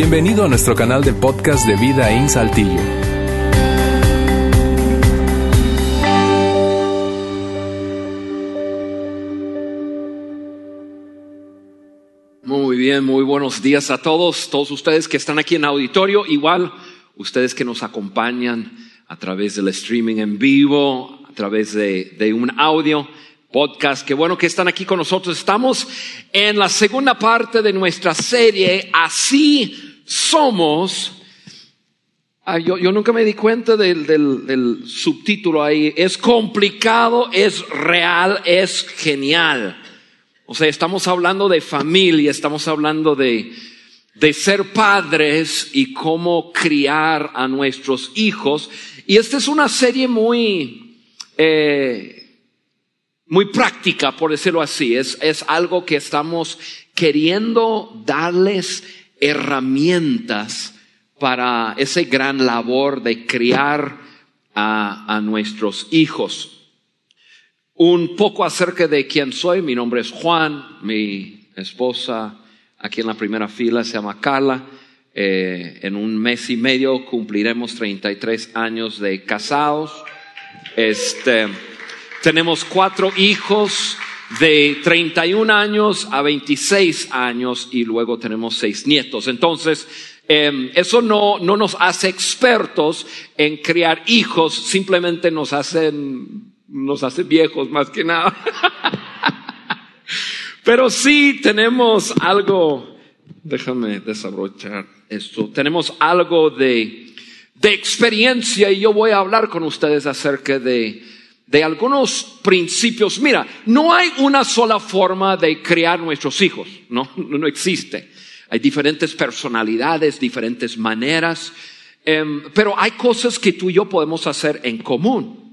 Bienvenido a nuestro canal de podcast de Vida en Saltillo. Muy bien, muy buenos días a todos, todos ustedes que están aquí en auditorio, igual ustedes que nos acompañan a través del streaming en vivo, a través de, de un audio podcast. Qué bueno que están aquí con nosotros. Estamos en la segunda parte de nuestra serie, Así somos. Ah, yo, nunca me di cuenta del, subtítulo ahí. Es complicado, es real, es genial. O sea, estamos hablando de familia, estamos hablando de, de ser padres y cómo criar a nuestros hijos. Y esta es una serie muy, eh, muy práctica, por decirlo así. Es, es algo que estamos queriendo darles herramientas para ese gran labor de criar a, a, nuestros hijos. Un poco acerca de quién soy. Mi nombre es Juan. Mi esposa aquí en la primera fila se llama Carla. Eh, en un mes y medio cumpliremos 33 años de casados. Este, tenemos cuatro hijos de 31 años a 26 años y luego tenemos seis nietos. Entonces, eh, eso no, no nos hace expertos en criar hijos, simplemente nos hacen, nos hace viejos más que nada. Pero sí tenemos algo, déjame desabrochar esto, tenemos algo de, de experiencia y yo voy a hablar con ustedes acerca de, de algunos principios. Mira, no hay una sola forma de criar nuestros hijos, no, no existe. Hay diferentes personalidades, diferentes maneras, eh, pero hay cosas que tú y yo podemos hacer en común.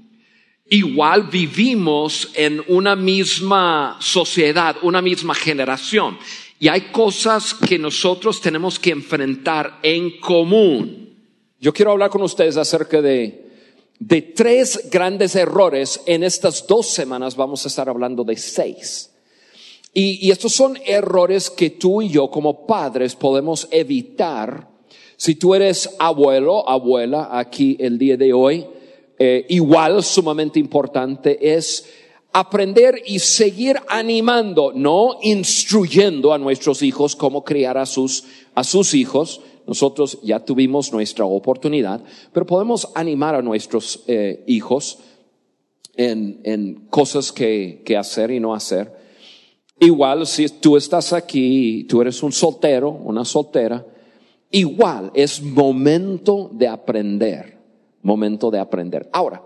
Igual vivimos en una misma sociedad, una misma generación, y hay cosas que nosotros tenemos que enfrentar en común. Yo quiero hablar con ustedes acerca de de tres grandes errores. En estas dos semanas vamos a estar hablando de seis. Y, y, estos son errores que tú y yo como padres podemos evitar. Si tú eres abuelo, abuela, aquí el día de hoy, eh, igual sumamente importante es aprender y seguir animando, no instruyendo a nuestros hijos cómo criar a sus, a sus hijos, nosotros ya tuvimos nuestra oportunidad, pero podemos animar a nuestros eh, hijos en, en cosas que, que, hacer y no hacer. Igual si tú estás aquí, tú eres un soltero, una soltera, igual es momento de aprender, momento de aprender. Ahora,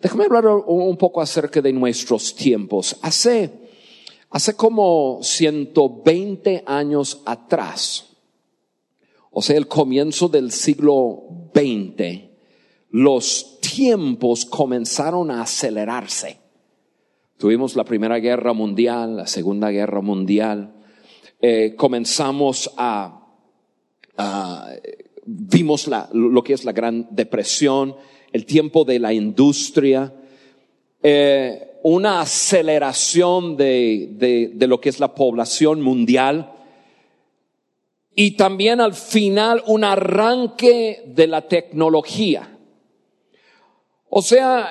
déjame hablar un poco acerca de nuestros tiempos. Hace, hace como 120 años atrás, o sea, el comienzo del siglo XX, los tiempos comenzaron a acelerarse. Tuvimos la Primera Guerra Mundial, la Segunda Guerra Mundial, eh, comenzamos a, a vimos la, lo que es la Gran Depresión, el tiempo de la industria, eh, una aceleración de, de, de lo que es la población mundial, y también al final un arranque de la tecnología. O sea,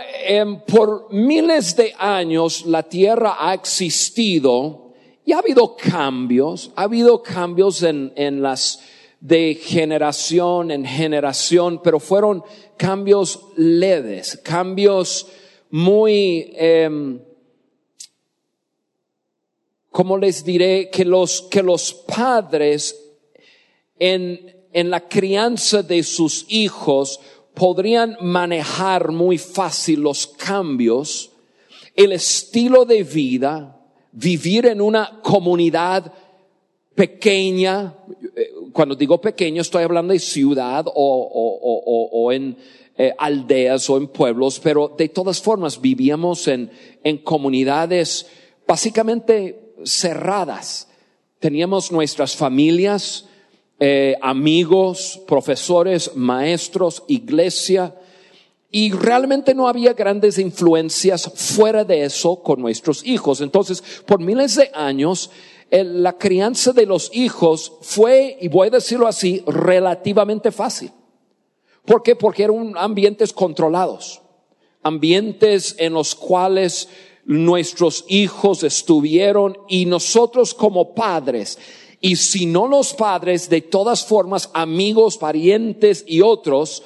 por miles de años la Tierra ha existido y ha habido cambios, ha habido cambios en, en las de generación en generación, pero fueron cambios leves, cambios muy, eh, como les diré, que los, que los padres en, en la crianza de sus hijos podrían manejar muy fácil los cambios, el estilo de vida, vivir en una comunidad pequeña, cuando digo pequeño estoy hablando de ciudad o, o, o, o en eh, aldeas o en pueblos, pero de todas formas vivíamos en, en comunidades básicamente cerradas. Teníamos nuestras familias, eh, amigos, profesores, maestros, iglesia, y realmente no había grandes influencias fuera de eso con nuestros hijos. Entonces, por miles de años, el- la crianza de los hijos fue, y voy a decirlo así, relativamente fácil. ¿Por qué? Porque eran ambientes controlados, ambientes en los cuales nuestros hijos estuvieron y nosotros como padres, y si no los padres, de todas formas, amigos, parientes y otros,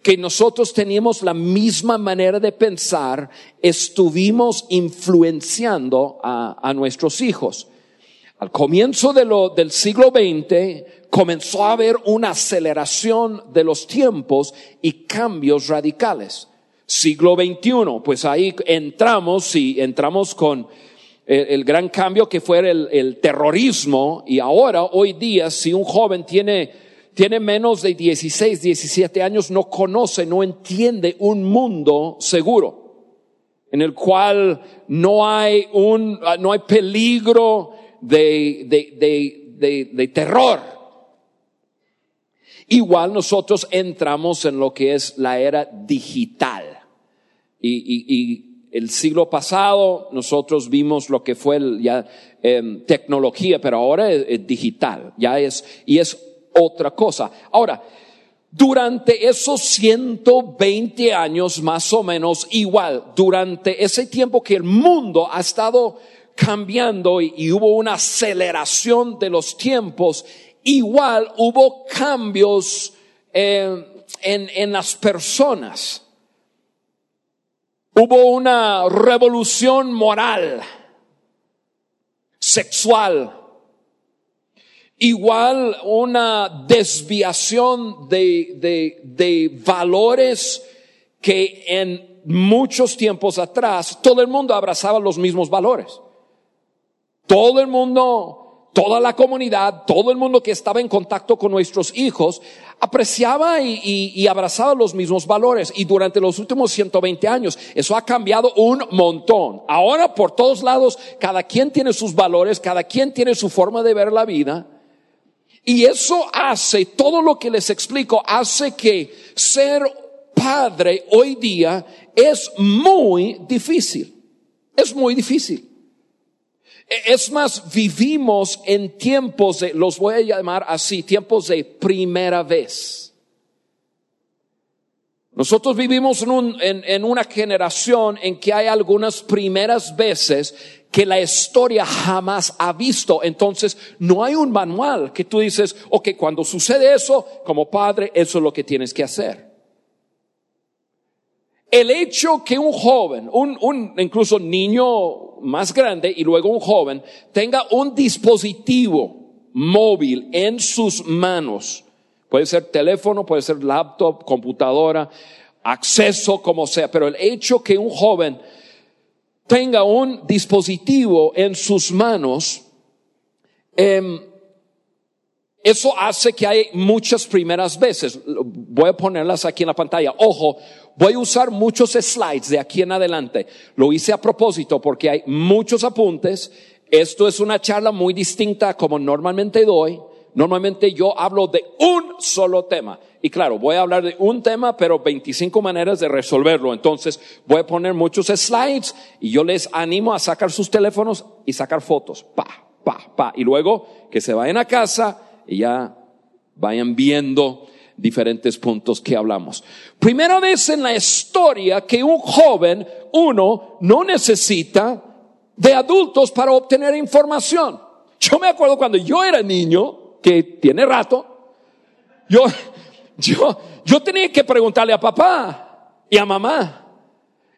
que nosotros teníamos la misma manera de pensar, estuvimos influenciando a, nuestros hijos. Al comienzo del siglo XX comenzó a haber una aceleración de los tiempos y cambios radicales. Siglo XXI, pues ahí entramos y entramos con el, gran cambio que fue el, el terrorismo y ahora, hoy día, si un joven tiene, tiene menos de 16, 17 años, no conoce, no entiende un mundo seguro en el cual no hay un, no hay peligro de, de, de, de, de terror. Igual nosotros entramos en lo que es la era digital. Y, y, y el siglo pasado nosotros vimos lo que fue el, ya em, tecnología, pero ahora es, digital, ya es, y es otra cosa. Ahora, durante esos 120 años más o menos, igual, durante ese tiempo que el mundo ha estado cambiando y, hubo una aceleración de los tiempos, igual hubo cambios eh, en, en las personas. Hubo una revolución moral, sexual, igual una desviación de, de, de valores que en muchos tiempos atrás todo el mundo abrazaba los mismos valores. Todo el mundo, toda la comunidad, todo el mundo que estaba en contacto con nuestros hijos, apreciaba y, abrazaba los mismos valores. Y durante los últimos 120 años, eso ha cambiado un montón. Ahora, por todos lados, cada quien tiene sus valores, cada quien tiene su forma de ver la vida. Y eso hace, todo lo que les explico, hace que ser padre hoy día es muy difícil. Es muy difícil. Es más, vivimos en tiempos de, los voy a llamar así, tiempos de primera vez. Nosotros vivimos en, un, en, en, una generación en que hay algunas primeras veces que la historia jamás ha visto. Entonces, no hay un manual que tú dices, ok, cuando sucede eso, como padre, eso es lo que tienes que hacer. El hecho que un joven, un, un incluso niño más grande y luego un joven, tenga un dispositivo móvil en sus manos, puede ser teléfono, puede ser laptop, computadora, acceso como sea, pero el hecho que un joven tenga un dispositivo en sus manos, eh, eso hace que hay muchas primeras veces. Voy a ponerlas aquí en la pantalla. Ojo, voy a usar muchos slides de aquí en adelante. Lo hice a propósito porque hay muchos apuntes. Esto es una charla muy distinta como normalmente doy. Normalmente yo hablo de un solo tema. Y claro, voy a hablar de un tema, pero 25 maneras de resolverlo. Entonces voy a poner muchos slides y yo les animo a sacar sus teléfonos y sacar fotos. Pa, pa, pa. Y luego que se vayan a casa y ya vayan viendo diferentes puntos que hablamos. Primera vez en la historia que un joven, uno, no necesita de adultos para obtener información. Yo me acuerdo cuando yo era niño, que tiene rato, yo, yo, yo tenía que preguntarle a papá y a mamá.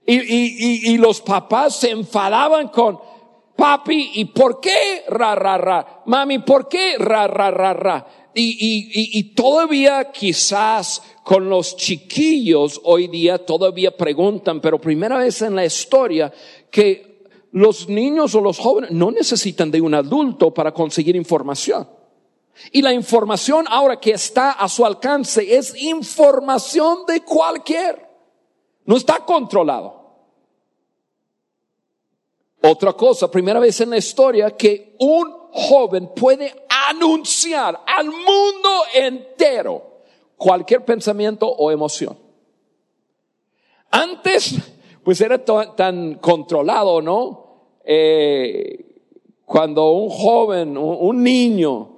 Y, y, y, y los papás se enfadaban con, papi, ¿y por qué ra, ra, ra? Mami, ¿por qué ra, ra, ra, ra? Y, y, y, todavía quizás con los chiquillos hoy día todavía preguntan, pero primera vez en la historia que los niños o los jóvenes no necesitan de un adulto para conseguir información. Y la información ahora que está a su alcance es información de cualquier. No está controlado. Otra cosa, primera vez en la historia que un joven puede anunciar al mundo entero cualquier pensamiento o emoción. Antes, pues era tan controlado, ¿no? Eh, cuando un joven, un, niño,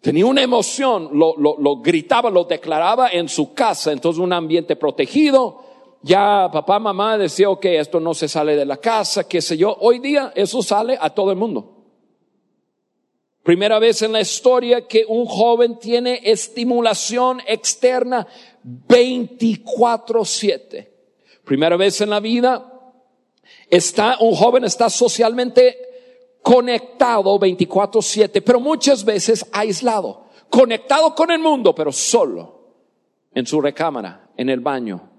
tenía una emoción, lo, lo gritaba, lo declaraba en su casa, entonces un ambiente protegido, ya papá, mamá decía, ok, esto no se sale de la casa, qué sé yo. Hoy día eso sale a todo el mundo. Primera vez en la historia que un joven tiene estimulación externa 24/7. Primera vez en la vida está un joven está socialmente conectado 24/7, pero muchas veces aislado, conectado con el mundo, pero solo en su recámara, en el baño,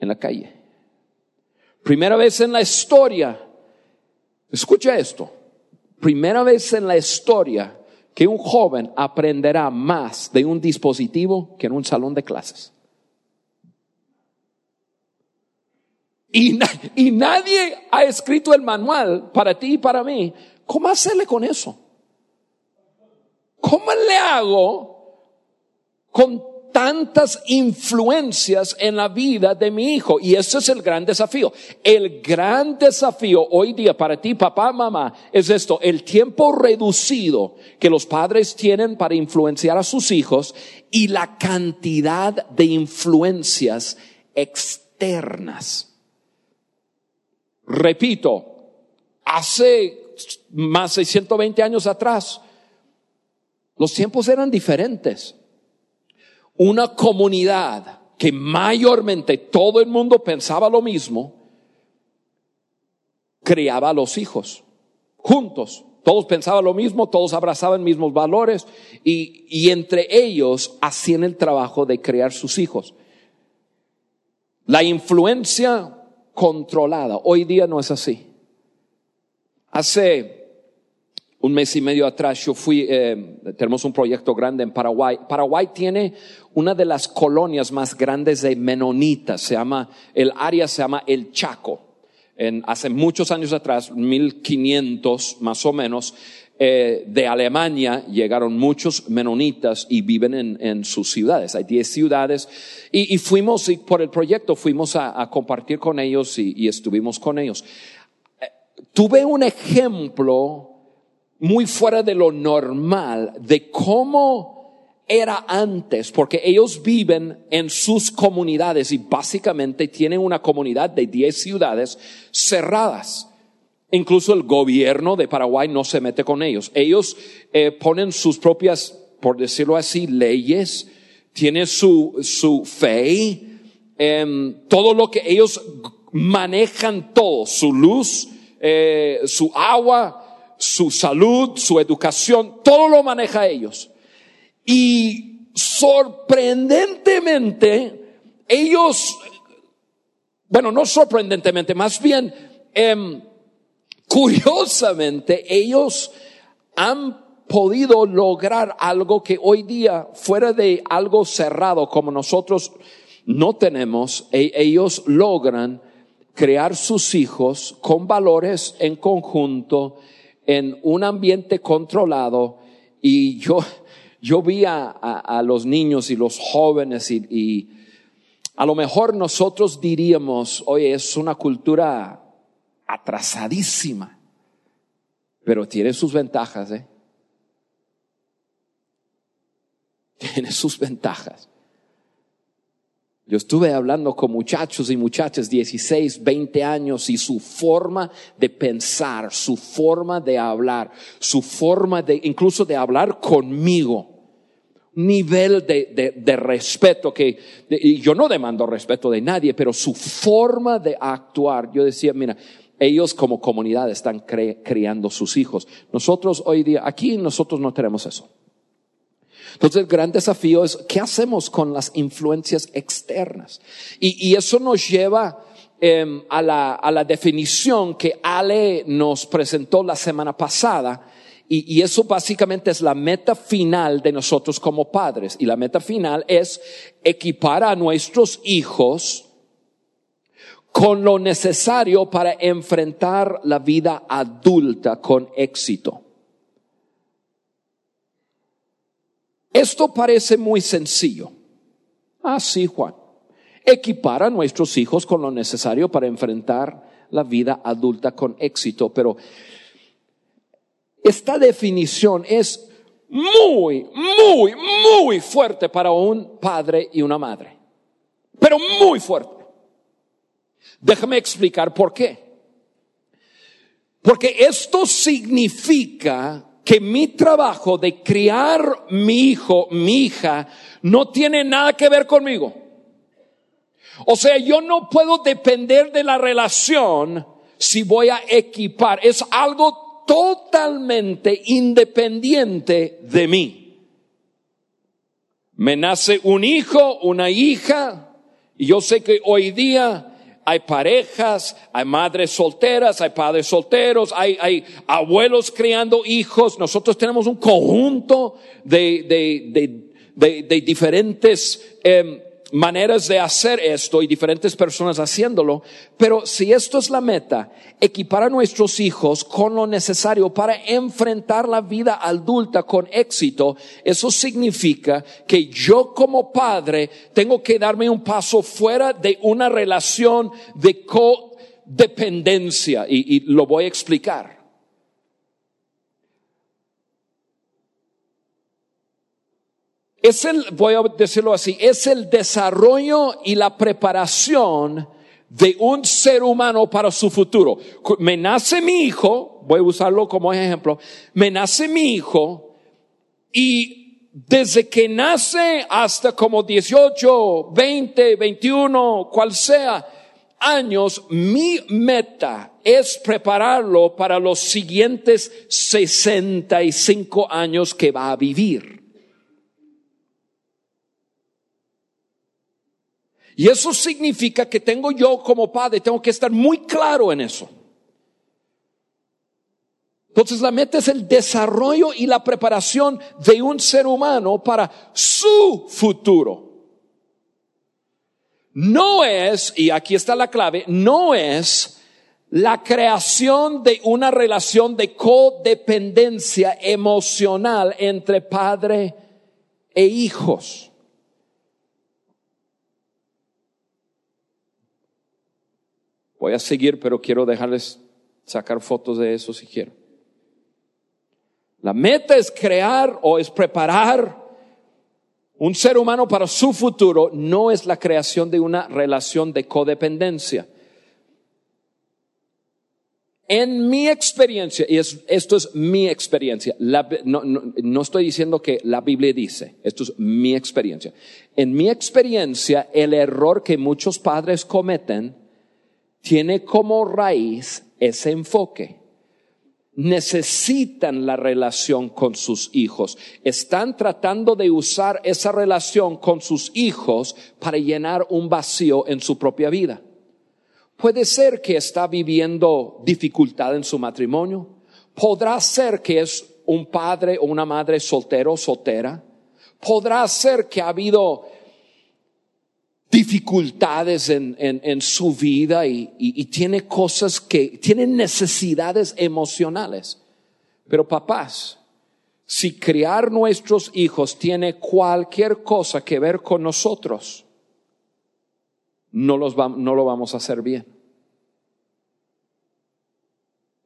en la calle. Primera vez en la historia, escucha esto, primera vez en la historia que un joven aprenderá más de un dispositivo que en un salón de clases. Y, nadie ha escrito el manual para ti y para mí. ¿Cómo hacerle con eso? ¿Cómo le hago con tantas influencias en la vida de mi hijo. Y ese es el gran desafío. El gran desafío hoy día para ti, papá, mamá, es esto, el tiempo reducido que los padres tienen para influenciar a sus hijos y la cantidad de influencias externas. Repito, hace más de 120 años atrás, los tiempos eran diferentes una comunidad que mayormente todo el mundo pensaba lo mismo, criaba a los hijos juntos. Todos pensaban lo mismo, todos abrazaban mismos valores y, y entre ellos hacían el trabajo de crear sus hijos. La influencia controlada. Hoy día no es así. Hace un mes y medio atrás yo fui, eh, tenemos un proyecto grande en Paraguay. Paraguay tiene una de las colonias más grandes de menonitas, se llama, el área se llama El Chaco. En, hace muchos años atrás, 1500 más o menos, eh, de Alemania llegaron muchos menonitas y viven en, en sus ciudades. Hay 10 ciudades y, y, fuimos, y por el proyecto fuimos a, a compartir con ellos y, y estuvimos con ellos. Eh, tuve un ejemplo muy fuera de lo normal de cómo era antes, porque ellos viven en sus comunidades y básicamente tienen una comunidad de 10 ciudades cerradas. Incluso el gobierno de Paraguay no se mete con ellos. Ellos eh, ponen sus propias, por decirlo así, leyes, tienen su, su fe, eh, todo lo que ellos manejan todo, su luz, eh, su agua, su salud, su educación, todo lo maneja ellos. Y sorprendentemente, ellos, bueno, no sorprendentemente, más bien, eh, curiosamente, ellos han podido lograr algo que hoy día, fuera de algo cerrado como nosotros no tenemos, e ellos logran crear sus hijos con valores en conjunto en un ambiente controlado y yo, yo vi a, a, los niños y los jóvenes y, y, a lo mejor nosotros diríamos, oye, es una cultura atrasadísima, pero tiene sus ventajas, ¿eh? Tiene sus ventajas. Yo estuve hablando con muchachos y muchachas 16, 20 años y su forma de pensar, su forma de hablar, su forma de incluso de hablar conmigo, nivel de, de, de respeto que y yo no demando respeto de nadie, pero su forma de actuar, yo decía, mira, ellos como comunidad están cre, criando sus hijos. Nosotros hoy día, aquí nosotros no tenemos eso. Entonces el gran desafío es, ¿qué hacemos con las influencias externas? Y, y eso nos lleva eh, a, la, a la definición que Ale nos presentó la semana pasada. Y, y, eso básicamente es la meta final de nosotros como padres. Y la meta final es equipar a nuestros hijos con lo necesario para enfrentar la vida adulta con éxito. Esto parece muy sencillo. Ah, sí, Juan. Equipar a nuestros hijos con lo necesario para enfrentar la vida adulta con éxito. Pero esta definición es muy, muy, muy fuerte para un padre y una madre. Pero muy fuerte. Déjame explicar por qué. Porque esto significa que mi trabajo de criar mi hijo, mi hija, no tiene nada que ver conmigo. O sea, yo no puedo depender de la relación si voy a equipar. Es algo totalmente independiente de mí. Me nace un hijo, una hija, y yo sé que hoy día hay parejas, hay madres solteras, hay padres solteros, hay, hay abuelos criando hijos. Nosotros tenemos un conjunto de, de, de, de diferentes eh, maneras de hacer esto y diferentes personas haciéndolo, pero si esto es la meta, equipar a nuestros hijos con lo necesario para enfrentar la vida adulta con éxito, eso significa que yo como padre tengo que darme un paso fuera de una relación de codependencia y, y lo voy a explicar. Es el, voy a decirlo así, es el desarrollo y la preparación de un ser humano para su futuro. Me nace mi hijo, voy a usarlo como ejemplo, me nace mi hijo y desde que nace hasta como 18, 20, 21, cual sea, años, mi meta es prepararlo para los siguientes 65 años que va a vivir. Y eso significa que tengo yo como padre, tengo que estar muy claro en eso. Entonces la meta es el desarrollo y la preparación de un ser humano para su futuro. No es, y aquí está la clave, no es la creación de una relación de codependencia emocional entre padre e hijos. Voy a seguir, pero quiero dejarles sacar fotos de eso si quiero. La meta es crear o es preparar un ser humano para su futuro, no es la creación de una relación de codependencia. En mi experiencia, y esto es mi experiencia, no, no estoy diciendo que la Biblia dice, esto es mi experiencia. En mi experiencia, el error que muchos padres cometen tiene como raíz ese enfoque. Necesitan la relación con sus hijos. Están tratando de usar esa relación con sus hijos para llenar un vacío en su propia vida. Puede ser que está viviendo dificultad en su matrimonio. Podrá ser que es un padre o una madre soltero o soltera. Podrá ser que ha habido dificultades en, en, su vida y, y, tiene cosas que, tiene necesidades emocionales. Pero papás, si criar nuestros hijos tiene cualquier cosa que ver con nosotros, no, los no lo vamos a hacer bien.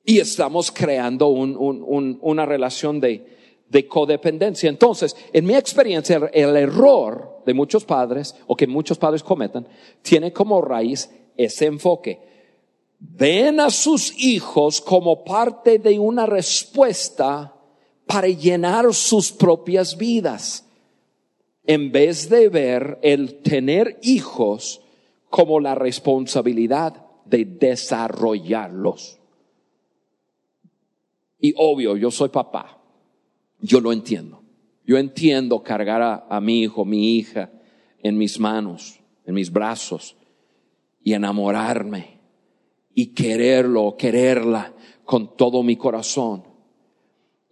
Y estamos creando un, un, una relación de, de codependencia. Entonces, en mi experiencia, el, error de muchos padres, o que muchos padres cometan, tiene como raíz ese enfoque. Ven a sus hijos como parte de una respuesta para llenar sus propias vidas, en vez de ver el tener hijos como la responsabilidad de desarrollarlos. Y obvio, yo soy papá yo lo entiendo. Yo entiendo cargar a, mi hijo, mi hija en mis manos, en mis brazos y enamorarme y quererlo, quererla con todo mi corazón.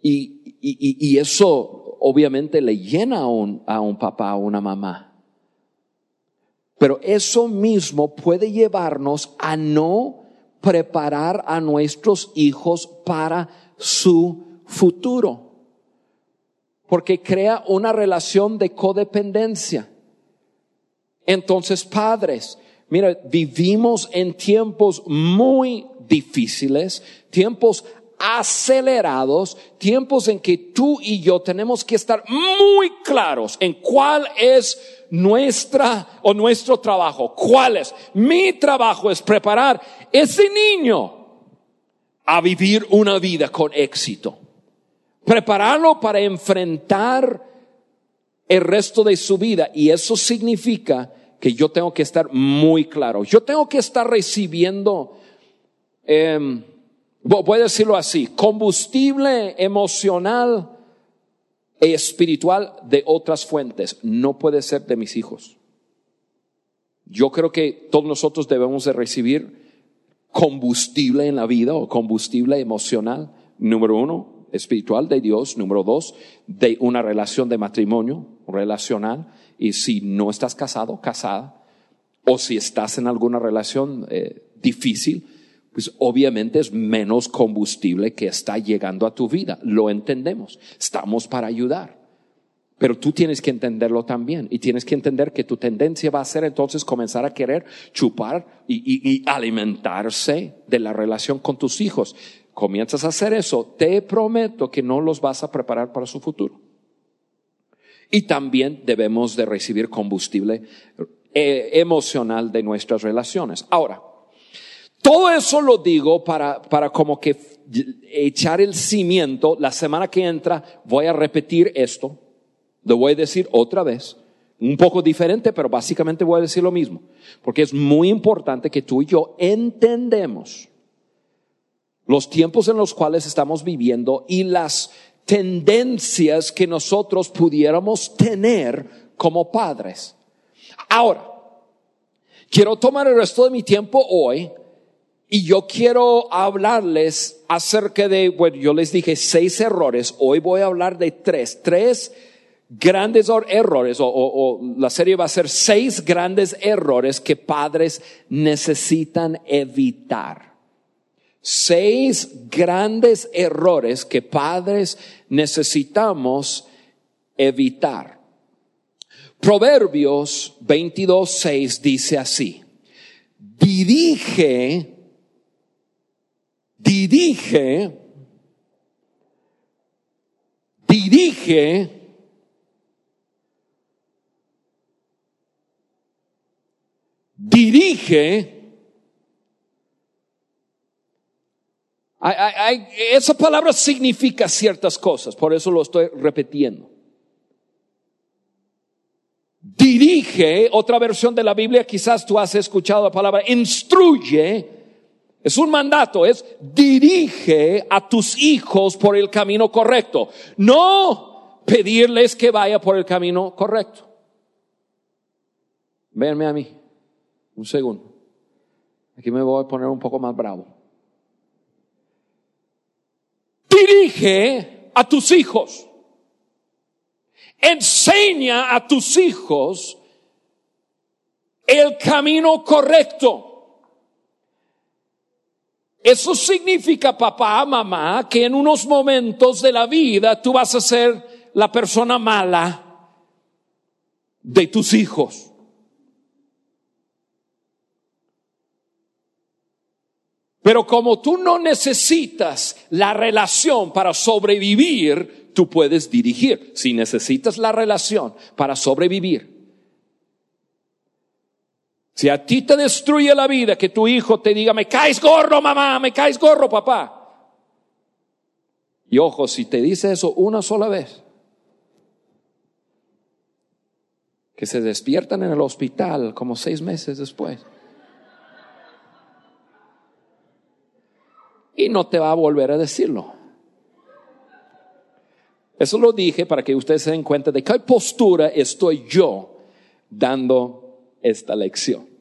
Y, y, eso obviamente le llena a un, a un papá, a una mamá. Pero eso mismo puede llevarnos a no preparar a nuestros hijos para su futuro porque crea una relación de codependencia. Entonces, padres, mira, vivimos en tiempos muy difíciles, tiempos acelerados, tiempos en que tú y yo tenemos que estar muy claros en cuál es nuestra o nuestro trabajo. ¿Cuál es? Mi trabajo es preparar ese niño a vivir una vida con éxito. Prepararlo para enfrentar el resto de su vida. Y eso significa que yo tengo que estar muy claro. Yo tengo que estar recibiendo, eh, voy a decirlo así, combustible emocional e espiritual de otras fuentes. No puede ser de mis hijos. Yo creo que todos nosotros debemos de recibir combustible en la vida o combustible emocional, número uno, espiritual de Dios, número dos, de una relación de matrimonio relacional. Y si no estás casado, casada, o si estás en alguna relación eh, difícil, pues obviamente es menos combustible que está llegando a tu vida. Lo entendemos. Estamos para ayudar. Pero tú tienes que entenderlo también y tienes que entender que tu tendencia va a ser entonces comenzar a querer chupar y, alimentarse de la relación con tus hijos. Comienzas a hacer eso, te prometo que no los vas a preparar para su futuro. Y también debemos de recibir combustible eh, emocional de nuestras relaciones. Ahora, todo eso lo digo para, para como que echar el cimiento. La semana que entra voy a repetir esto lo voy a decir otra vez, un poco diferente, pero básicamente voy a decir lo mismo, porque es muy importante que tú y yo entendemos los tiempos en los cuales estamos viviendo y las tendencias que nosotros pudiéramos tener como padres. Ahora, quiero tomar el resto de mi tiempo hoy y yo quiero hablarles acerca de, bueno, yo les dije seis errores, hoy voy a hablar de tres, tres grandes errores, o, la serie va a ser seis grandes errores que padres necesitan evitar. Seis grandes errores que padres necesitamos evitar. Proverbios 22.6 dice así, dirige, dirige, dirige dirige, esa palabra significa ciertas cosas, por eso lo estoy repitiendo. Dirige, otra versión de la Biblia, quizás tú has escuchado la palabra instruye, es un mandato, es dirige a tus hijos por el camino correcto, no pedirles que vaya por el camino correcto. Véanme a mí. Un segundo. Aquí me voy a poner un poco más bravo. Dirige a tus hijos. Enseña a tus hijos el camino correcto. Eso significa, papá, mamá, que en unos momentos de la vida tú vas a ser la persona mala de tus hijos. Pero como tú no necesitas la relación para sobrevivir, tú puedes dirigir. Si necesitas la relación para sobrevivir. Si a ti te destruye la vida que tu hijo te diga, me caes gorro mamá, me caes gorro papá. Y ojo, si te dice eso una sola vez, que se despiertan en el hospital como seis meses después. Y no te va a volver a decirlo. Eso lo dije para que ustedes se den cuenta de qué postura estoy yo dando esta lección.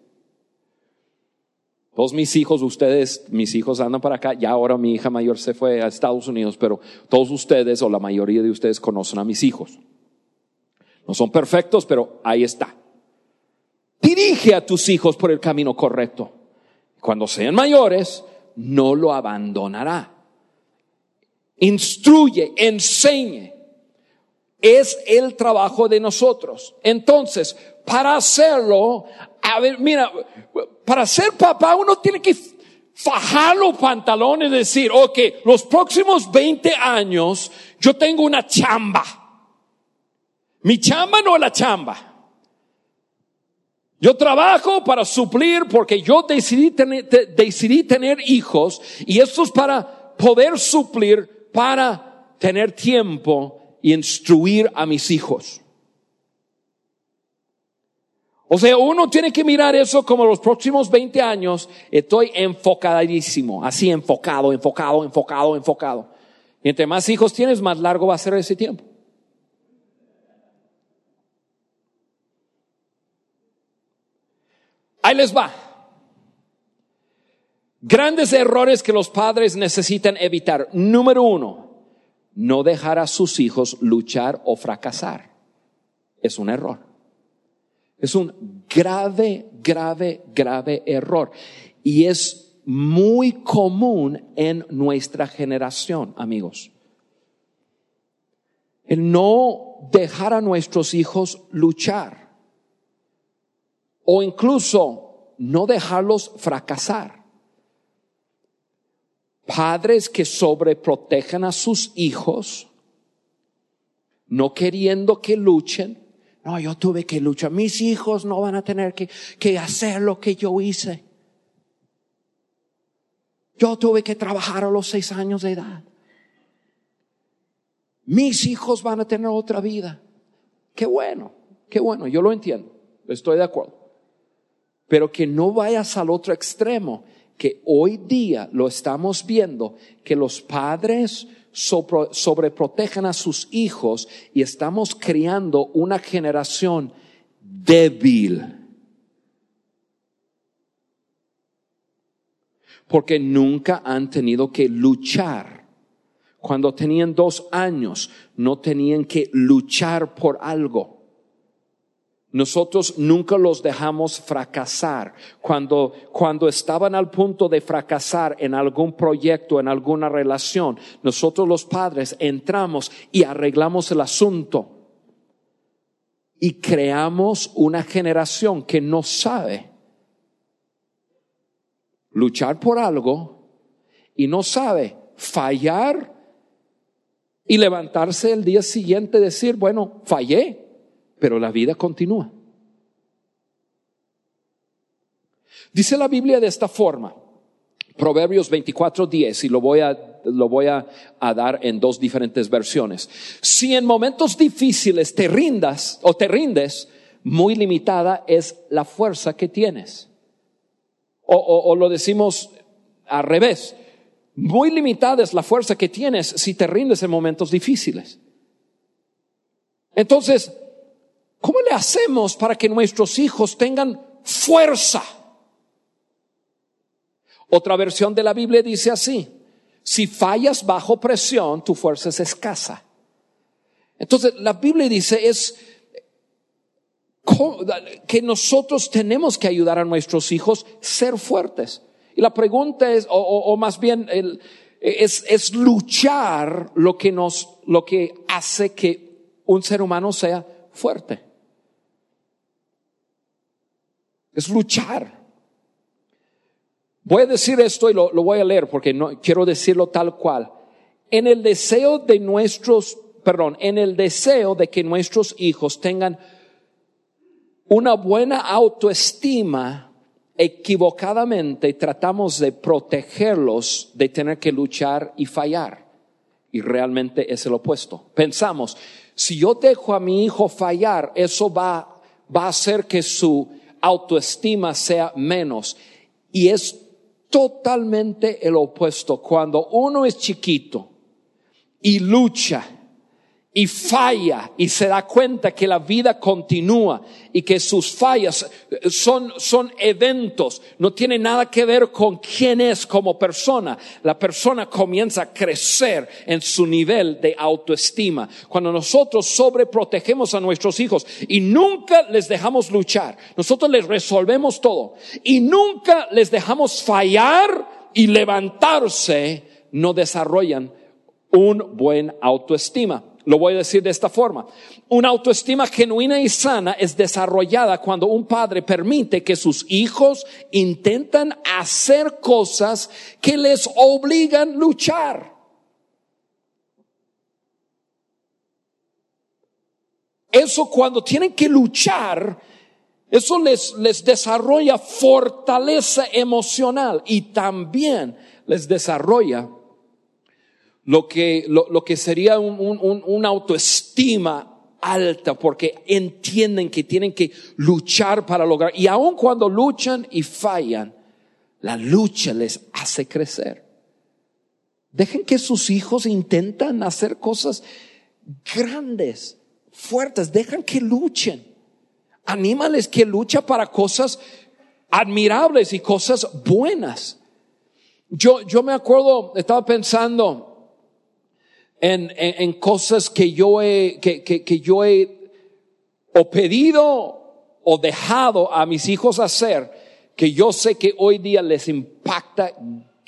Todos mis hijos, ustedes, mis hijos andan para acá, ya ahora mi hija mayor se fue a Estados Unidos, pero todos ustedes o la mayoría de ustedes conocen a mis hijos. No son perfectos, pero ahí está. Dirige a tus hijos por el camino correcto. Cuando sean mayores, no lo abandonará. Instruye, enseñe. Es el trabajo de nosotros. Entonces, para hacerlo, a ver, mira, para ser papá uno tiene que fajar los pantalones y decir, ok, los próximos 20 años yo tengo una chamba. Mi chamba no es la chamba. Yo trabajo para suplir porque yo decidí tener, decidí tener hijos y esto es para poder suplir, para tener tiempo y instruir a mis hijos. O sea, uno tiene que mirar eso como los próximos 20 años estoy enfocadísimo, así enfocado, enfocado, enfocado, enfocado. Y entre más hijos tienes, más largo va a ser ese tiempo. Ahí les va. Grandes errores que los padres necesitan evitar. Número uno, no dejar a sus hijos luchar o fracasar. Es un error. Es un grave, grave, grave error. Y es muy común en nuestra generación, amigos. El no dejar a nuestros hijos luchar o incluso no dejarlos fracasar. Padres que sobreprotejan a sus hijos, no queriendo que luchen. No, yo tuve que luchar. Mis hijos no van a tener que, que hacer lo que yo hice. Yo tuve que trabajar a los seis años de edad. Mis hijos van a tener otra vida. Qué bueno, qué bueno, yo lo entiendo, estoy de acuerdo pero que no vayas al otro extremo, que hoy día lo estamos viendo, que los padres sobreprotejan a sus hijos y estamos creando una generación débil. Porque nunca han tenido que luchar. Cuando tenían dos años, no tenían que luchar por algo. Nosotros nunca los dejamos fracasar. Cuando, cuando estaban al punto de fracasar en algún proyecto, en alguna relación, nosotros los padres entramos y arreglamos el asunto. Y creamos una generación que no sabe luchar por algo y no sabe fallar y levantarse el día siguiente decir, bueno, fallé pero la vida continúa. Dice la Biblia de esta forma, Proverbios 24:10, y lo voy a, lo voy a, dar en dos diferentes versiones. Si en momentos difíciles te rindas o te rindes, muy limitada es la fuerza que tienes. O, o, o lo decimos al revés, muy limitada es la fuerza que tienes si te rindes en momentos difíciles. Entonces, ¿Cómo le hacemos para que nuestros hijos tengan fuerza? Otra versión de la Biblia dice así, si fallas bajo presión, tu fuerza es escasa. Entonces, la Biblia dice es que nosotros tenemos que ayudar a nuestros hijos ser fuertes. Y la pregunta es, o, más bien, es, es luchar lo que nos, lo que hace que un ser humano sea fuerte es luchar. Voy a decir esto y lo, voy a leer porque no quiero decirlo tal cual. En el deseo de nuestros, perdón, en el deseo de que nuestros hijos tengan una buena autoestima, equivocadamente tratamos de protegerlos de tener que luchar y fallar. Y realmente es el opuesto. Pensamos, si yo dejo a mi hijo fallar, eso va, va a hacer que su autoestima sea menos. Y es totalmente el opuesto. Cuando uno es chiquito y lucha y falla y se da cuenta que la vida continúa y que sus fallas son, son eventos, no tiene nada que ver con quién es como persona. La persona comienza a crecer en su nivel de autoestima. Cuando nosotros sobreprotegemos a nuestros hijos y nunca les dejamos luchar, nosotros les resolvemos todo y nunca les dejamos fallar y levantarse, no desarrollan un buen autoestima. Lo voy a decir de esta forma. Una autoestima genuina y sana es desarrollada cuando un padre permite que sus hijos intentan hacer cosas que les obligan a luchar. Eso cuando tienen que luchar, eso les, les desarrolla fortaleza emocional y también les desarrolla lo que, lo, que sería un, un, una autoestima alta porque entienden que tienen que luchar para lograr. Y aun cuando luchan y fallan, la lucha les hace crecer. Dejen que sus hijos intentan hacer cosas grandes, fuertes. Dejan que luchen. Anímales que lucha para cosas admirables y cosas buenas. Yo, yo me acuerdo, estaba pensando, en, en, cosas que yo he, que, que, que yo he o pedido o dejado a mis hijos hacer que yo sé que hoy día les impacta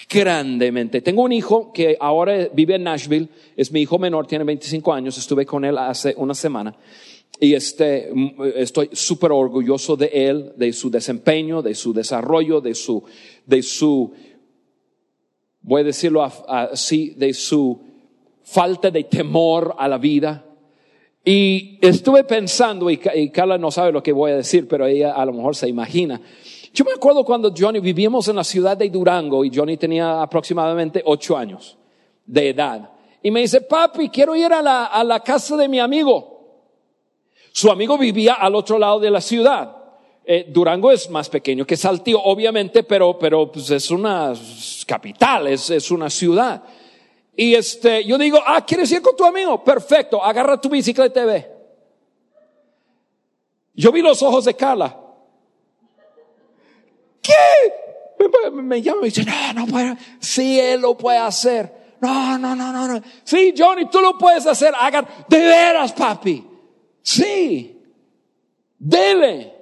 grandemente. Tengo un hijo que ahora vive en Nashville, es mi hijo menor, tiene 25 años, estuve con él hace una semana y este, estoy súper orgulloso de él, de su desempeño, de su desarrollo, de su, de su, voy a decirlo así, de su falta de temor a la vida. Y estuve pensando, y, Carla no sabe lo que voy a decir, pero ella a lo mejor se imagina. Yo me acuerdo cuando Johnny vivíamos en la ciudad de Durango y Johnny tenía aproximadamente ocho años de edad. Y me dice, papi, quiero ir a la, a la casa de mi amigo. Su amigo vivía al otro lado de la ciudad. Eh, Durango es más pequeño que Saltillo, obviamente, pero, pero pues es una capital, es, es una ciudad. Y este, yo digo, ah, ¿quieres ir con tu amigo? Perfecto, agarra tu bicicleta y ve. Yo vi los ojos de Carla. ¿Qué? Me, llama y dice, no, no puede. Sí, él lo puede hacer. No, no, no, no, no. Sí, Johnny, tú lo puedes hacer. Hagan, de veras, papi. Sí. Dele.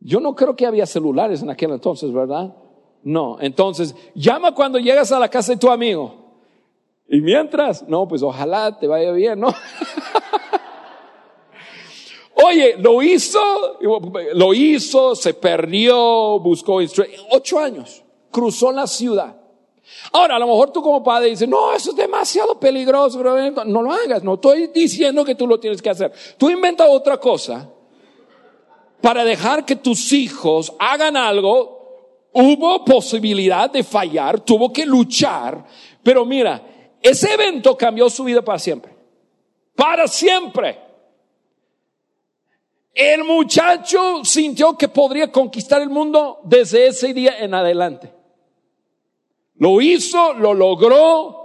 Yo no creo que había celulares en aquel entonces, ¿verdad? No, entonces llama cuando llegas a la casa de tu amigo. Y mientras, no, pues ojalá te vaya bien, ¿no? Oye, lo hizo, lo hizo, se perdió, buscó ocho años, cruzó la ciudad. Ahora, a lo mejor tú como padre dices, no, eso es demasiado peligroso, no lo hagas, no estoy diciendo que tú lo tienes que hacer. Tú inventa otra cosa para dejar que tus hijos hagan algo hubo posibilidad de fallar, tuvo que luchar, pero mira, ese evento cambió su vida para siempre. Para siempre. El muchacho sintió que podría conquistar el mundo desde ese día en adelante. Lo hizo, lo logró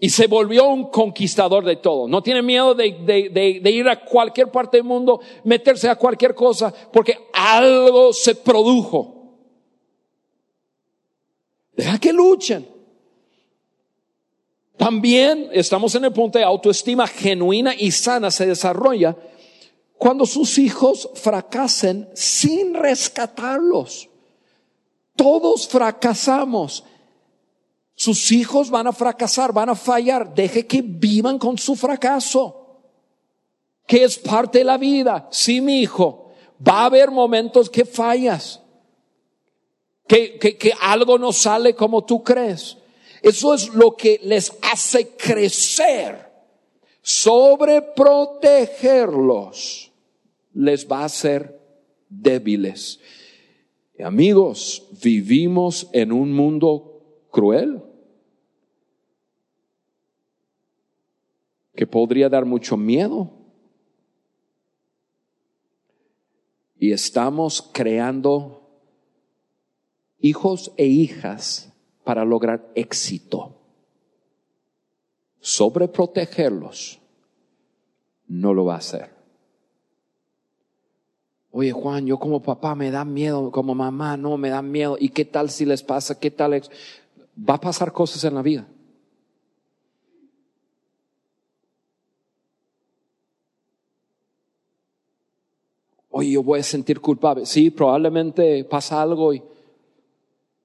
y se volvió un conquistador de todo. No tiene miedo de, de, ir a cualquier parte del mundo, meterse a cualquier cosa, porque algo se produjo. Deja que luchen. También estamos en el punto de autoestima genuina y sana se desarrolla cuando sus hijos fracasen sin rescatarlos. Todos fracasamos. Sus hijos van a fracasar, van a fallar. Deje que vivan con su fracaso, que es parte de la vida. Sí, mi hijo, va a haber momentos que fallas que, algo no sale como tú crees. Eso es lo que les hace crecer. Sobreprotegerlos les va a hacer débiles. amigos, vivimos en un mundo cruel que podría dar mucho miedo. Y estamos creando hijos e hijas para lograr éxito. Sobreprotegerlos no lo va a hacer. Oye Juan, yo como papá me da miedo, como mamá no me da miedo. ¿Y qué tal si les pasa? ¿Qué tal? Va a pasar cosas en la vida. Oye, yo voy a sentir culpable. Sí, probablemente pasa algo y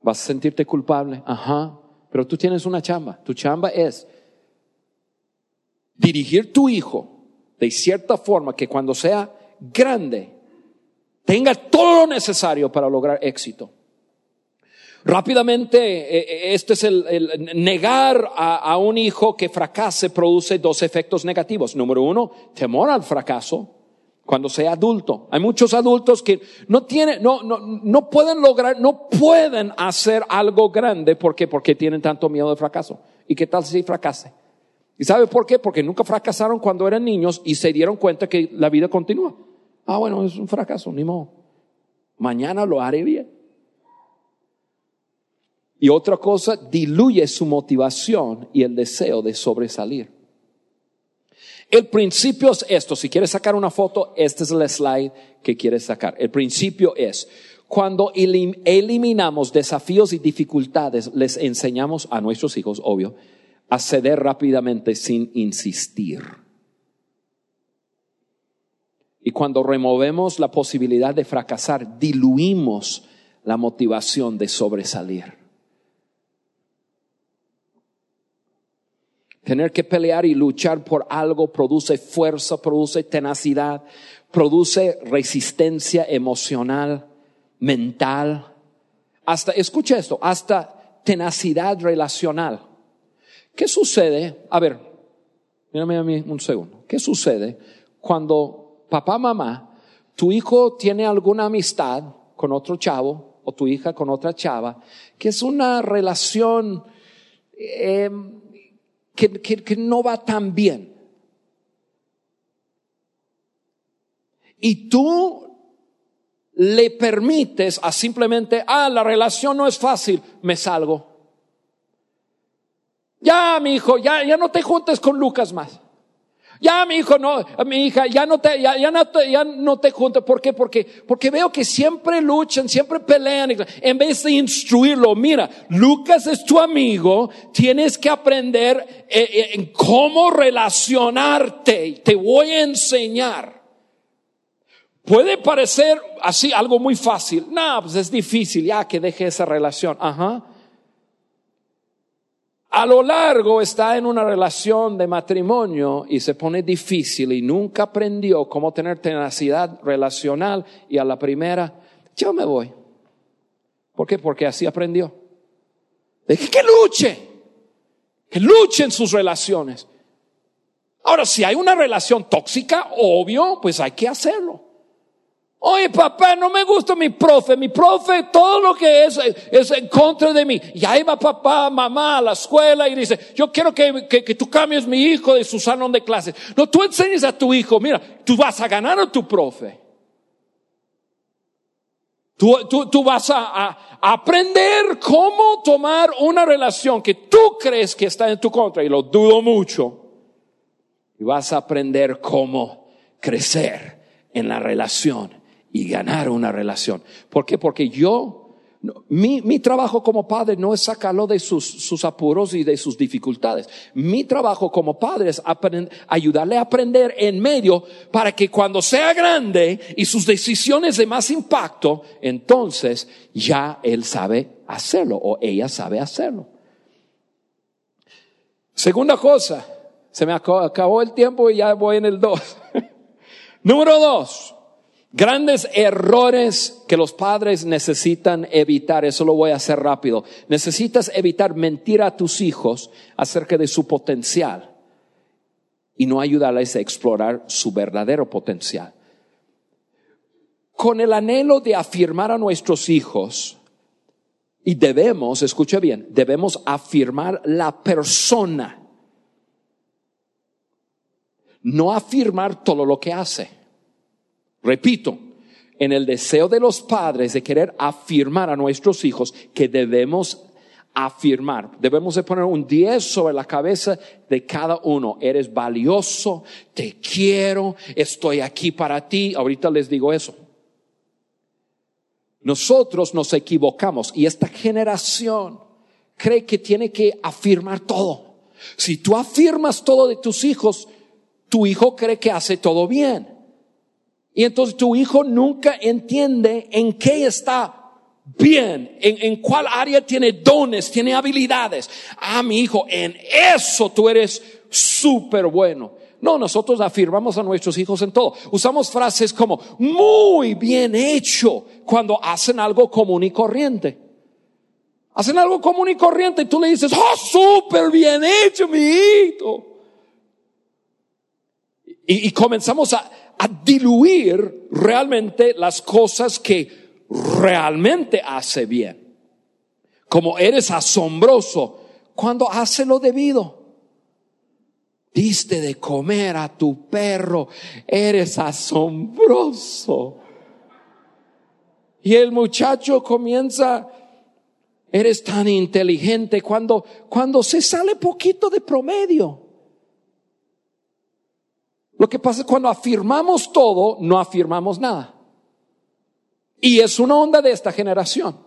Vas a sentirte culpable. Ajá. Pero tú tienes una chamba. Tu chamba es dirigir tu hijo de cierta forma que cuando sea grande tenga todo lo necesario para lograr éxito. Rápidamente, eh, eh, este es el, negar a, a, un hijo que fracase produce dos efectos negativos. Número uno, temor al fracaso cuando sea adulto. Hay muchos adultos que no tienen, no, no, no pueden lograr, no pueden hacer algo grande. ¿Por qué? Porque tienen tanto miedo de fracaso. ¿Y qué tal si fracase? ¿Y sabe por qué? Porque nunca fracasaron cuando eran niños y se dieron cuenta que la vida continúa. Ah, bueno, es un fracaso, ni modo. Mañana lo haré bien. Y otra cosa, diluye su motivación y el deseo de sobresalir. El principio es esto. Si quieres sacar una foto, este es el slide que quieres sacar. El principio es, cuando eliminamos desafíos y dificultades, les enseñamos a nuestros hijos, obvio, a ceder rápidamente sin insistir. Y cuando removemos la posibilidad de fracasar, diluimos la motivación de sobresalir. Tener que pelear y luchar por algo produce fuerza, produce tenacidad, produce resistencia emocional, mental, hasta, escucha esto, hasta tenacidad relacional. ¿Qué sucede? A ver, mírame a mí un segundo. ¿Qué sucede cuando papá, mamá, tu hijo tiene alguna amistad con otro chavo o tu hija con otra chava, que es una relación eh, que, no va tan bien. Y tú le permites a simplemente, ah, la relación no es fácil, me salgo. Ya, mi hijo, ya, ya no te juntes con Lucas más. Ya, mi hijo, no, mi hija, ya no te, ya, ya no te, ya no te junto. ¿Por qué? Porque, porque veo que siempre luchan, siempre pelean. En vez de instruirlo, mira, Lucas es tu amigo, tienes que aprender eh, eh, en cómo relacionarte. Te voy a enseñar. Puede parecer así algo muy fácil. No, pues es difícil, ya que deje esa relación. Ajá a lo largo está en una relación de matrimonio y se pone difícil y nunca aprendió cómo tener tenacidad relacional y a la primera, yo me voy. ¿Por qué? Porque así aprendió. Deje que luche, que luche en sus relaciones. Ahora, si hay una relación tóxica, obvio, pues hay que hacerlo. Oye, papá, no me gusta mi profe. Mi profe, todo lo que es, es en contra de mí. Y ahí va papá, mamá a la escuela y dice, yo quiero que, que, tú cambies mi hijo de su salón de clases. No, tú enseñes a tu hijo, mira, tú vas a ganar a tu profe. Tú, tú, tú vas a, a, aprender cómo tomar una relación que tú crees que está en tu contra, y lo dudo mucho. Y vas a aprender cómo crecer en la relación y ganar una relación. ¿Por qué? Porque yo, mi, mi trabajo como padre no es sacarlo de sus, sus, apuros y de sus dificultades. Mi trabajo como padre es ayudarle a aprender en medio para que cuando sea grande y sus decisiones de más impacto, entonces ya él sabe hacerlo o ella sabe hacerlo. Segunda cosa, se me acabó el tiempo y ya voy en el dos. Número dos, Grandes errores que los padres necesitan evitar, eso lo voy a hacer rápido. Necesitas evitar mentir a tus hijos acerca de su potencial y no ayudarles a explorar su verdadero potencial. Con el anhelo de afirmar a nuestros hijos, y debemos, escuche bien, debemos afirmar la persona, no afirmar todo lo que hace. Repito, en el deseo de los padres de querer afirmar a nuestros hijos que debemos afirmar, debemos de poner un 10 sobre la cabeza de cada uno. Eres valioso, te quiero, estoy aquí para ti. Ahorita les digo eso. Nosotros nos equivocamos y esta generación cree que tiene que afirmar todo. Si tú afirmas todo de tus hijos, tu hijo cree que hace todo bien. Y entonces tu hijo nunca entiende en qué está bien, en, en, cuál área tiene dones, tiene habilidades. Ah, mi hijo, en eso tú eres súper bueno. No, nosotros afirmamos a nuestros hijos en todo. Usamos frases como muy bien hecho cuando hacen algo común y corriente. Hacen algo común y corriente y tú le dices, oh, súper bien hecho, mi hijo. Y, y comenzamos a, a diluir realmente las cosas que realmente hace bien. Como eres asombroso cuando hace lo debido. Diste de comer a tu perro, eres asombroso. Y el muchacho comienza, eres tan inteligente cuando, cuando se sale poquito de promedio. Lo que pasa es cuando afirmamos todo, no afirmamos nada. Y es una onda de esta generación.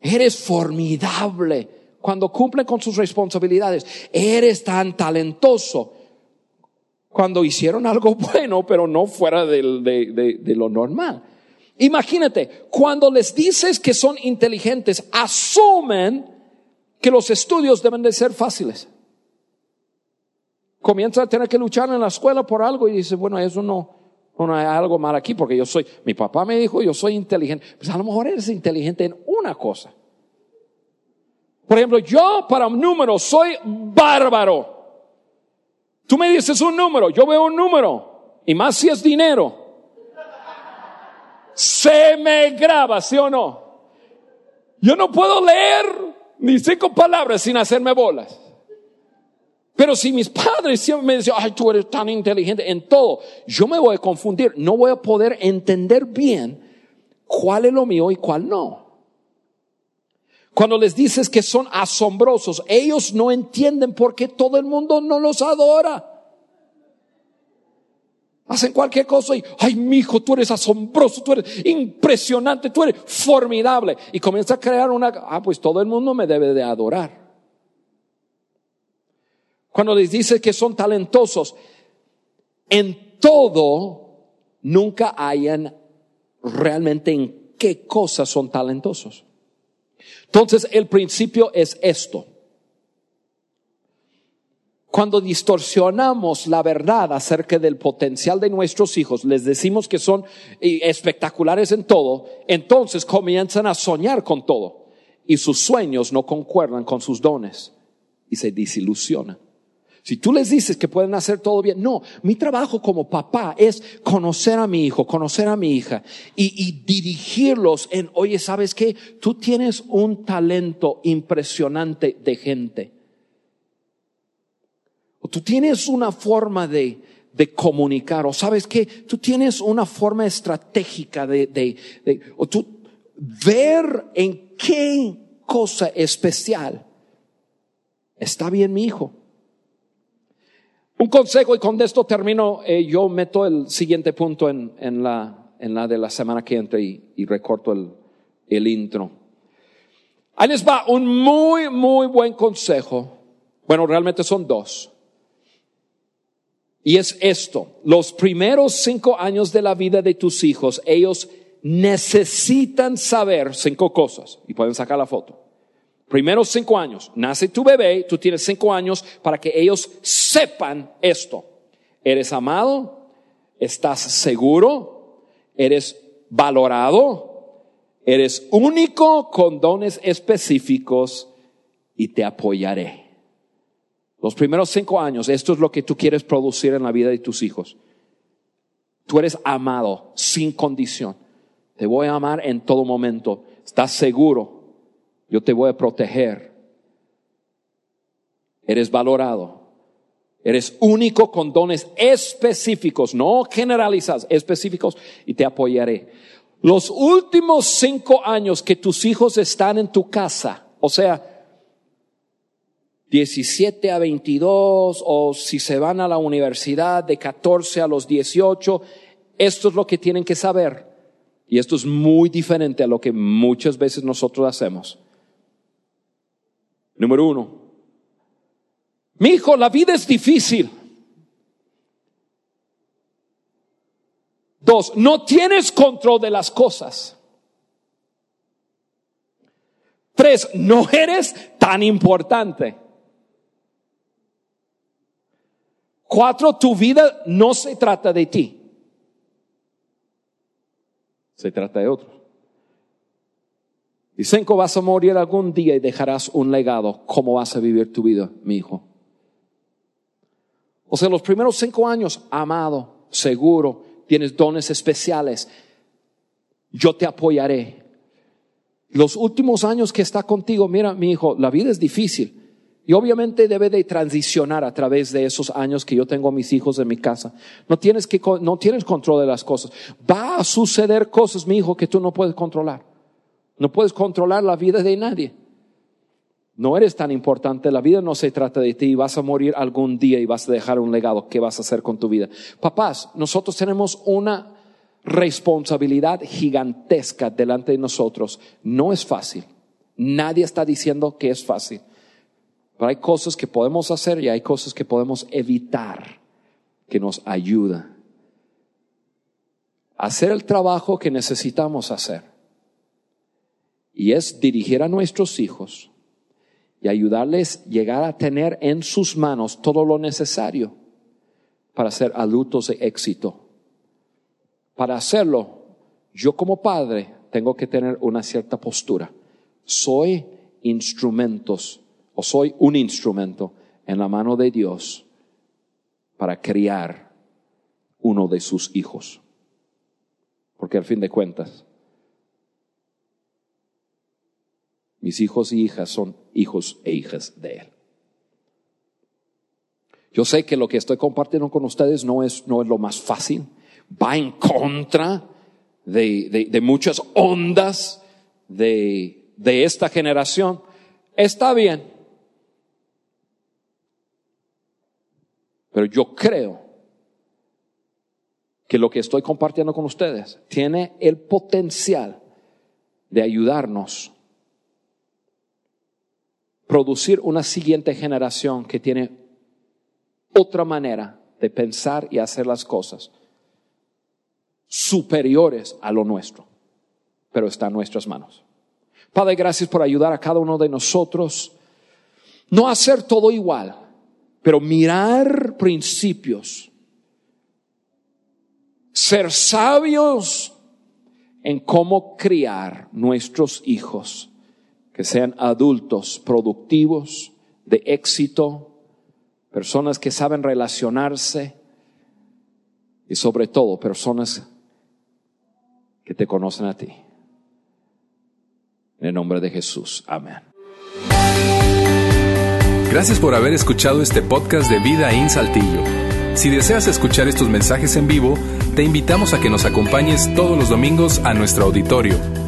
Eres formidable cuando cumple con sus responsabilidades. Eres tan talentoso cuando hicieron algo bueno, pero no fuera de, de lo normal. Imagínate, cuando les dices que son inteligentes, asumen que los estudios deben de ser fáciles comienza a tener que luchar en la escuela por algo y dice, bueno, eso no, no hay algo mal aquí porque yo soy, mi papá me dijo, yo soy inteligente. Pues a lo mejor eres inteligente en una cosa. Por ejemplo, yo para un número soy bárbaro. Tú me dices un número, yo veo un número, y más si es dinero. Se me graba, ¿sí o no? Yo no puedo leer ni cinco palabras sin hacerme bolas. Pero si mis padres siempre me decían, ay, tú eres tan inteligente en todo, yo me voy a confundir, no voy a poder entender bien cuál es lo mío y cuál no. Cuando les dices que son asombrosos, ellos no entienden por qué todo el mundo no los adora. Hacen cualquier cosa y, ay, mi hijo, tú eres asombroso, tú eres impresionante, tú eres formidable. Y comienza a crear una, ah, pues todo el mundo me debe de adorar. Cuando les dice que son talentosos, en todo nunca hayan realmente en qué cosas son talentosos. Entonces el principio es esto. Cuando distorsionamos la verdad acerca del potencial de nuestros hijos, les decimos que son espectaculares en todo, entonces comienzan a soñar con todo y sus sueños no concuerdan con sus dones y se desilusionan. Si tú les dices que pueden hacer todo bien, no, mi trabajo como papá es conocer a mi hijo, conocer a mi hija y, dirigirlos en, oye, ¿sabes qué? Tú tienes un talento impresionante de gente. O tú tienes una forma de, de comunicar, o sabes qué? Tú tienes una forma estratégica de, de, de o tú ver en qué cosa especial está bien mi hijo. Un consejo, y con esto termino, eh, yo meto el siguiente punto en, en, la, en la de la semana que entra y, y recorto el, el intro. Ahí les va un muy, muy buen consejo. Bueno, realmente son dos. Y es esto, los primeros cinco años de la vida de tus hijos, ellos necesitan saber cinco cosas. Y pueden sacar la foto primeros cinco años, nace tu bebé, tú tienes cinco años para que ellos sepan esto. Eres amado, estás seguro, eres valorado, eres único con dones específicos y te apoyaré. Los primeros cinco años, esto es lo que tú quieres producir en la vida de tus hijos. Tú eres amado sin condición. Te voy a amar en todo momento. Estás seguro yo te voy a proteger. Eres valorado. Eres único con dones específicos, no generalizados, específicos, y te apoyaré. Los últimos cinco años que tus hijos están en tu casa, o sea, 17 a 22, o si se van a la universidad de 14 a los 18, esto es lo que tienen que saber. Y esto es muy diferente a lo que muchas veces nosotros hacemos. Número uno. Mi hijo, la vida es difícil. Dos, no tienes control de las cosas. Tres, no eres tan importante. Cuatro, tu vida no se trata de ti. Se trata de otros. Y cinco, vas a morir algún día y dejarás un legado. ¿Cómo vas a vivir tu vida, mi hijo? O sea, los primeros cinco años, amado, seguro, tienes dones especiales. Yo te apoyaré. Los últimos años que está contigo, mira, mi hijo, la vida es difícil. Y obviamente debe de transicionar a través de esos años que yo tengo a mis hijos en mi casa. No tienes que, no tienes control de las cosas. Va a suceder cosas, mi hijo, que tú no puedes controlar. No puedes controlar la vida de nadie. No eres tan importante, la vida no se trata de ti, vas a morir algún día y vas a dejar un legado. ¿Qué vas a hacer con tu vida? Papás, nosotros tenemos una responsabilidad gigantesca delante de nosotros. No es fácil. Nadie está diciendo que es fácil. Pero hay cosas que podemos hacer y hay cosas que podemos evitar que nos ayuda hacer el trabajo que necesitamos hacer. Y es dirigir a nuestros hijos y ayudarles a llegar a tener en sus manos todo lo necesario para ser adultos de éxito. Para hacerlo, yo como padre tengo que tener una cierta postura. Soy instrumentos o soy un instrumento en la mano de Dios para criar uno de sus hijos. Porque al fin de cuentas, mis hijos y hijas son hijos e hijas de Él. Yo sé que lo que estoy compartiendo con ustedes no es, no es lo más fácil, va en contra de, de, muchas ondas de, de esta generación. Está bien, Pero yo creo que lo que estoy compartiendo con ustedes tiene el potencial de ayudarnos producir una siguiente generación que tiene otra manera de pensar y hacer las cosas superiores a lo nuestro, pero está en nuestras manos. Padre, gracias por ayudar a cada uno de nosotros no a hacer todo igual pero mirar principios, ser sabios en cómo criar nuestros hijos, que sean adultos productivos, de éxito, personas que saben relacionarse y sobre todo personas que te conocen a ti. En el nombre de Jesús. Amén. Gracias por haber escuchado este podcast de Vida en Saltillo. Si deseas escuchar estos mensajes en vivo, te invitamos a que nos acompañes todos los domingos a nuestro auditorio.